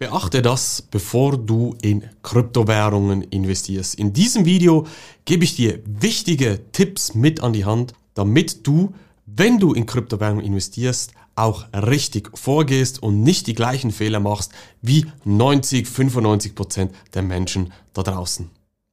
Beachte das, bevor du in Kryptowährungen investierst. In diesem Video gebe ich dir wichtige Tipps mit an die Hand, damit du, wenn du in Kryptowährungen investierst, auch richtig vorgehst und nicht die gleichen Fehler machst wie 90, 95 Prozent der Menschen da draußen.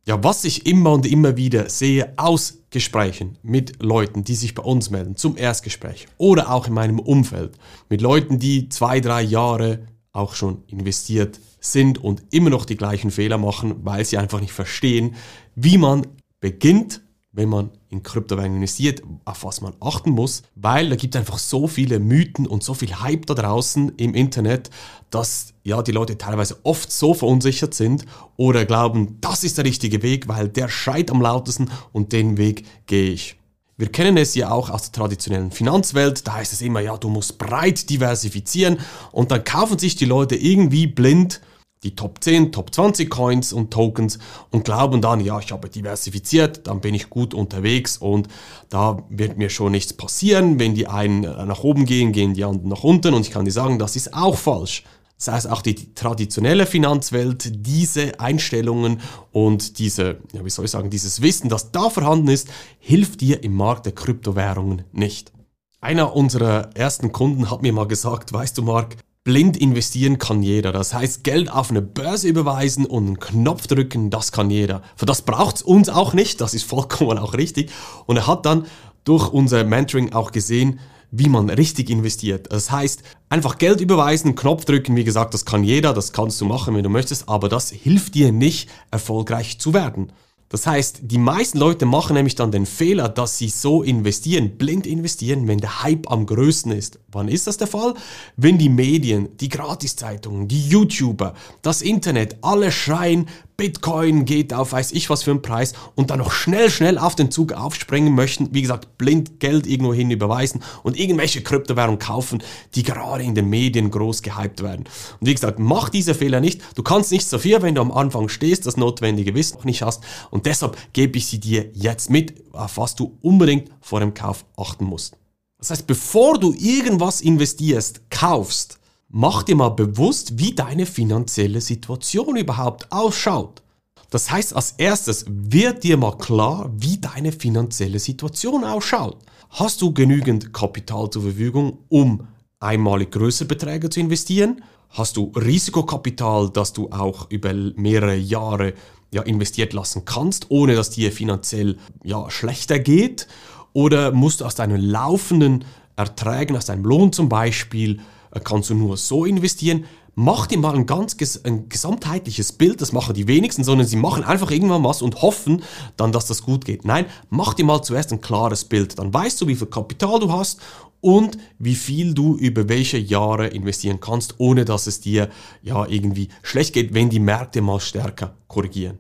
Ja, was ich immer und immer wieder sehe aus Gesprächen mit Leuten, die sich bei uns melden zum Erstgespräch oder auch in meinem Umfeld mit Leuten, die zwei, drei Jahre auch schon investiert sind und immer noch die gleichen Fehler machen, weil sie einfach nicht verstehen, wie man beginnt, wenn man in Kryptowährungen investiert, auf was man achten muss, weil da gibt es einfach so viele Mythen und so viel Hype da draußen im Internet, dass ja die Leute teilweise oft so verunsichert sind oder glauben, das ist der richtige Weg, weil der schreit am lautesten und den Weg gehe ich. Wir kennen es ja auch aus der traditionellen Finanzwelt, da heißt es immer, ja, du musst breit diversifizieren und dann kaufen sich die Leute irgendwie blind die Top 10, Top 20 Coins und Tokens und glauben dann, ja, ich habe diversifiziert, dann bin ich gut unterwegs und da wird mir schon nichts passieren. Wenn die einen nach oben gehen, gehen die anderen nach unten und ich kann dir sagen, das ist auch falsch. Das heißt, auch die traditionelle Finanzwelt, diese Einstellungen und diese, ja, wie soll ich sagen, dieses Wissen, das da vorhanden ist, hilft dir im Markt der Kryptowährungen nicht. Einer unserer ersten Kunden hat mir mal gesagt, weißt du, Mark, blind investieren kann jeder. Das heißt, Geld auf eine Börse überweisen und einen Knopf drücken, das kann jeder. Für das braucht es uns auch nicht, das ist vollkommen auch richtig. Und er hat dann durch unser Mentoring auch gesehen, wie man richtig investiert. Das heißt, einfach Geld überweisen, Knopf drücken, wie gesagt, das kann jeder, das kannst du machen, wenn du möchtest, aber das hilft dir nicht, erfolgreich zu werden. Das heißt, die meisten Leute machen nämlich dann den Fehler, dass sie so investieren, blind investieren, wenn der Hype am größten ist. Wann ist das der Fall? Wenn die Medien, die Gratiszeitungen, die YouTuber, das Internet alle schreien, Bitcoin geht auf weiß ich was für einen Preis und dann noch schnell, schnell auf den Zug aufspringen möchten, wie gesagt, blind Geld irgendwo hin überweisen und irgendwelche Kryptowährungen kaufen, die gerade in den Medien groß gehypt werden. Und wie gesagt, mach diese Fehler nicht. Du kannst nicht so viel, wenn du am Anfang stehst, das notwendige Wissen noch nicht hast und deshalb gebe ich sie dir jetzt mit, auf was du unbedingt vor dem Kauf achten musst. Das heißt, bevor du irgendwas investierst, kaufst, mach dir mal bewusst, wie deine finanzielle Situation überhaupt ausschaut. Das heißt, als erstes wird dir mal klar, wie deine finanzielle Situation ausschaut. Hast du genügend Kapital zur Verfügung, um einmalig größere Beträge zu investieren? Hast du Risikokapital, das du auch über mehrere Jahre ja, investiert lassen kannst, ohne dass dir finanziell ja, schlechter geht? Oder musst du aus deinen laufenden Erträgen, aus deinem Lohn zum Beispiel, kannst du nur so investieren. Mach dir mal ein ganz ein gesamtheitliches Bild, das machen die wenigsten, sondern sie machen einfach irgendwann was und hoffen dann, dass das gut geht. Nein, mach dir mal zuerst ein klares Bild. Dann weißt du, wie viel Kapital du hast und wie viel du über welche Jahre investieren kannst, ohne dass es dir ja irgendwie schlecht geht, wenn die Märkte mal stärker korrigieren.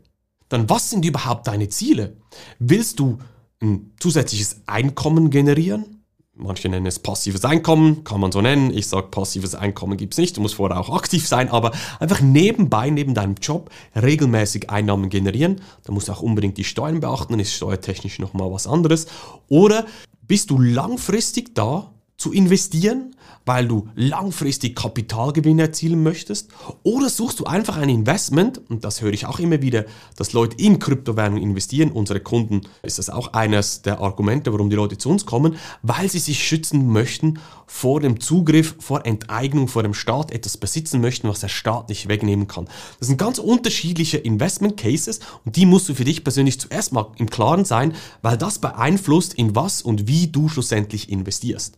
Dann was sind überhaupt deine Ziele? Willst du ein zusätzliches Einkommen generieren? Manche nennen es passives Einkommen, kann man so nennen. Ich sage, passives Einkommen gibt's nicht. Du musst vorher auch aktiv sein, aber einfach nebenbei, neben deinem Job, regelmäßig Einnahmen generieren. Da musst du auch unbedingt die Steuern beachten, dann ist steuertechnisch nochmal was anderes. Oder bist du langfristig da zu investieren, weil du langfristig Kapitalgewinn erzielen möchtest? Oder suchst du einfach ein Investment, und das höre ich auch immer wieder, dass Leute in Kryptowährungen investieren. Unsere Kunden ist das auch eines der Argumente, warum die Leute zu uns kommen, weil sie sich schützen möchten vor dem Zugriff, vor Enteignung, vor dem Staat etwas besitzen möchten, was der Staat nicht wegnehmen kann. Das sind ganz unterschiedliche Investment Cases und die musst du für dich persönlich zuerst mal im Klaren sein, weil das beeinflusst, in was und wie du schlussendlich investierst.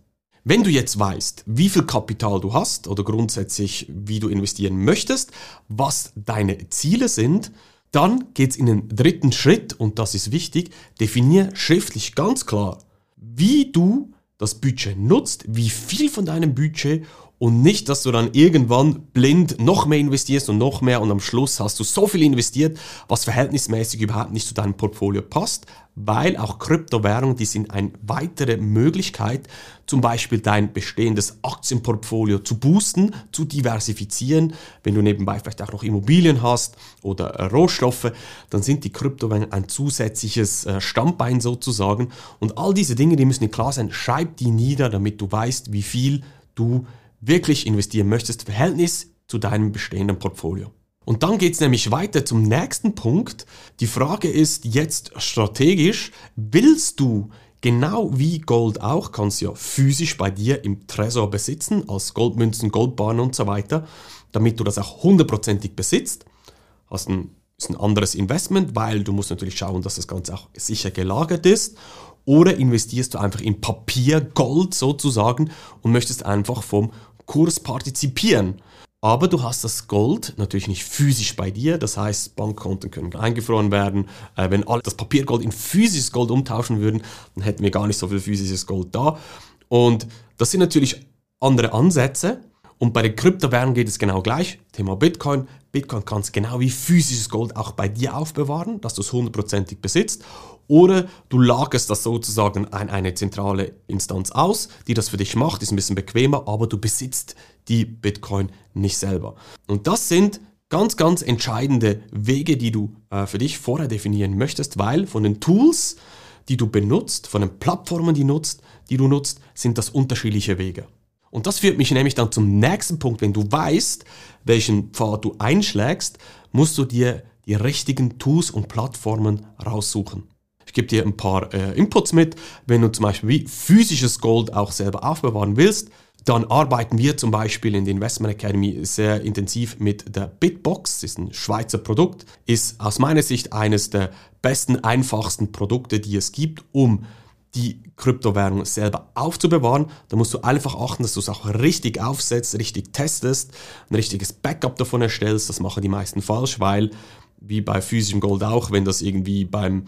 Wenn du jetzt weißt, wie viel Kapital du hast oder grundsätzlich, wie du investieren möchtest, was deine Ziele sind, dann geht es in den dritten Schritt und das ist wichtig, definier schriftlich ganz klar, wie du das Budget nutzt, wie viel von deinem Budget und nicht, dass du dann irgendwann blind noch mehr investierst und noch mehr und am Schluss hast du so viel investiert, was verhältnismäßig überhaupt nicht zu deinem Portfolio passt, weil auch Kryptowährungen, die sind eine weitere Möglichkeit, zum Beispiel dein bestehendes Aktienportfolio zu boosten, zu diversifizieren. Wenn du nebenbei vielleicht auch noch Immobilien hast oder äh, Rohstoffe, dann sind die Kryptowährungen ein zusätzliches äh, Stammbein sozusagen. Und all diese Dinge, die müssen dir klar sein, schreib die nieder, damit du weißt, wie viel du wirklich investieren möchtest, Verhältnis zu deinem bestehenden Portfolio. Und dann geht es nämlich weiter zum nächsten Punkt. Die Frage ist jetzt strategisch, willst du genau wie Gold auch, kannst ja physisch bei dir im Tresor besitzen, als Goldmünzen, Goldbahnen und so weiter, damit du das auch hundertprozentig besitzt. Hast ein, ist ein anderes Investment, weil du musst natürlich schauen, dass das Ganze auch sicher gelagert ist. Oder investierst du einfach in Papiergold sozusagen und möchtest einfach vom Kurs partizipieren. Aber du hast das Gold natürlich nicht physisch bei dir, das heißt, Bankkonten können eingefroren werden. Äh, wenn alle das Papiergold in physisches Gold umtauschen würden, dann hätten wir gar nicht so viel physisches Gold da. Und das sind natürlich andere Ansätze. Und bei den Kryptowährungen geht es genau gleich. Thema Bitcoin. Bitcoin kannst du genau wie physisches Gold auch bei dir aufbewahren, dass du es hundertprozentig besitzt. Oder du lagerst das sozusagen an eine zentrale Instanz aus, die das für dich macht, ist ein bisschen bequemer, aber du besitzt die Bitcoin nicht selber. Und das sind ganz, ganz entscheidende Wege, die du äh, für dich vorher definieren möchtest, weil von den Tools, die du benutzt, von den Plattformen, die, nutzt, die du nutzt, sind das unterschiedliche Wege. Und das führt mich nämlich dann zum nächsten Punkt. Wenn du weißt, welchen Pfad du einschlägst, musst du dir die richtigen Tools und Plattformen raussuchen. Ich gebe dir ein paar äh, Inputs mit. Wenn du zum Beispiel physisches Gold auch selber aufbewahren willst, dann arbeiten wir zum Beispiel in der Investment Academy sehr intensiv mit der Bitbox. Das ist ein Schweizer Produkt, ist aus meiner Sicht eines der besten, einfachsten Produkte, die es gibt, um die Kryptowährung selber aufzubewahren. Da musst du einfach achten, dass du es auch richtig aufsetzt, richtig testest, ein richtiges Backup davon erstellst. Das machen die meisten falsch, weil wie bei physischem Gold auch, wenn das irgendwie beim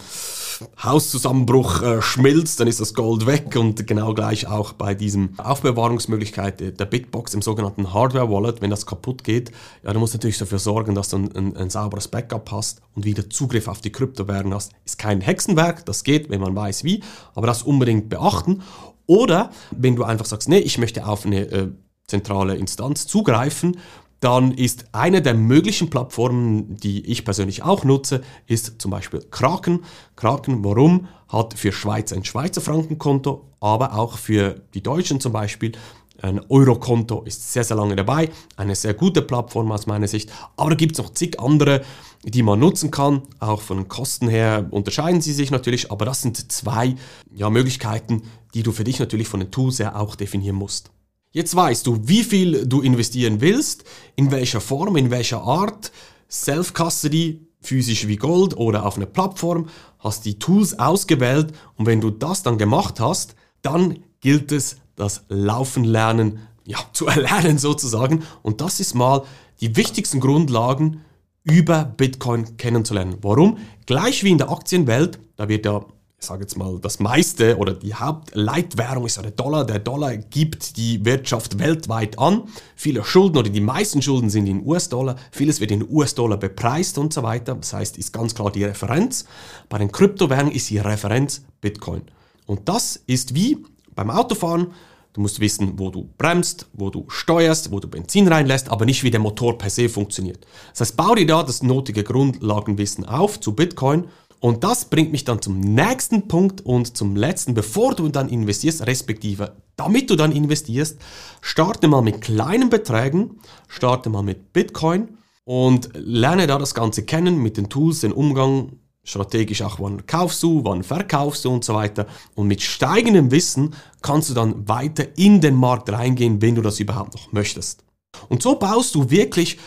Hauszusammenbruch äh, schmilzt, dann ist das Gold weg und genau gleich auch bei diesem Aufbewahrungsmöglichkeit der Bitbox im sogenannten Hardware Wallet, wenn das kaputt geht, ja, du musst natürlich dafür sorgen, dass du ein, ein, ein sauberes Backup hast und wieder Zugriff auf die Kryptowährung hast. Ist kein Hexenwerk, das geht, wenn man weiß wie, aber das unbedingt beachten. Oder wenn du einfach sagst, nee, ich möchte auf eine äh, zentrale Instanz zugreifen, dann ist eine der möglichen Plattformen, die ich persönlich auch nutze, ist zum Beispiel Kraken. Kraken, warum? Hat für Schweiz ein Schweizer Frankenkonto, aber auch für die Deutschen zum Beispiel ein Eurokonto ist sehr, sehr lange dabei. Eine sehr gute Plattform aus meiner Sicht. Aber da gibt es noch zig andere, die man nutzen kann. Auch von Kosten her unterscheiden sie sich natürlich. Aber das sind zwei ja, Möglichkeiten, die du für dich natürlich von den Tools her auch definieren musst. Jetzt weißt du, wie viel du investieren willst, in welcher Form, in welcher Art, Self-Custody, physisch wie Gold oder auf einer Plattform, hast die Tools ausgewählt und wenn du das dann gemacht hast, dann gilt es, das Laufen lernen, ja, zu erlernen sozusagen. Und das ist mal die wichtigsten Grundlagen über Bitcoin kennenzulernen. Warum? Gleich wie in der Aktienwelt, da wird ja ich sage jetzt mal, das meiste oder die Hauptleitwährung ist ja der Dollar. Der Dollar gibt die Wirtschaft weltweit an. Viele Schulden oder die meisten Schulden sind in US-Dollar. Vieles wird in US-Dollar bepreist und so weiter. Das heißt, ist ganz klar die Referenz. Bei den Kryptowährungen ist die Referenz Bitcoin. Und das ist wie beim Autofahren. Du musst wissen, wo du bremst, wo du steuerst, wo du Benzin reinlässt, aber nicht wie der Motor per se funktioniert. Das heißt, bau dir da das notige Grundlagenwissen auf zu Bitcoin und das bringt mich dann zum nächsten Punkt und zum letzten, bevor du dann investierst, respektive damit du dann investierst, starte mal mit kleinen Beträgen, starte mal mit Bitcoin und lerne da das Ganze kennen mit den Tools, den Umgang, strategisch auch, wann kaufst du, wann verkaufst du und so weiter. Und mit steigendem Wissen kannst du dann weiter in den Markt reingehen, wenn du das überhaupt noch möchtest. Und so baust du wirklich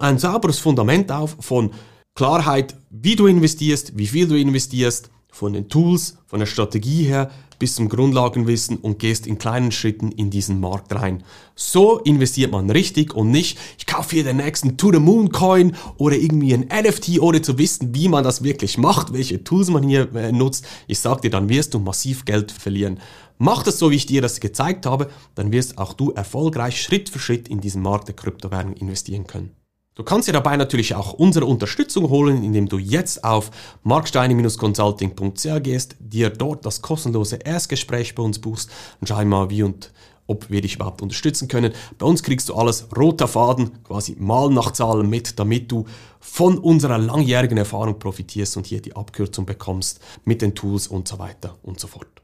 ein sauberes Fundament auf von Klarheit, wie du investierst, wie viel du investierst, von den Tools, von der Strategie her bis zum Grundlagenwissen und gehst in kleinen Schritten in diesen Markt rein. So investiert man richtig und nicht, ich kaufe hier den nächsten To the Moon Coin oder irgendwie ein NFT, ohne zu wissen, wie man das wirklich macht, welche Tools man hier äh, nutzt. Ich sag dir, dann wirst du massiv Geld verlieren. Mach das so, wie ich dir das gezeigt habe, dann wirst auch du erfolgreich Schritt für Schritt in diesen Markt der Kryptowährung investieren können. Du kannst dir dabei natürlich auch unsere Unterstützung holen, indem du jetzt auf marksteine-consulting.ch gehst, dir dort das kostenlose Erstgespräch bei uns buchst und schau mal, wie und ob wir dich überhaupt unterstützen können. Bei uns kriegst du alles roter Faden, quasi mal nach Zahlen mit, damit du von unserer langjährigen Erfahrung profitierst und hier die Abkürzung bekommst mit den Tools und so weiter und so fort.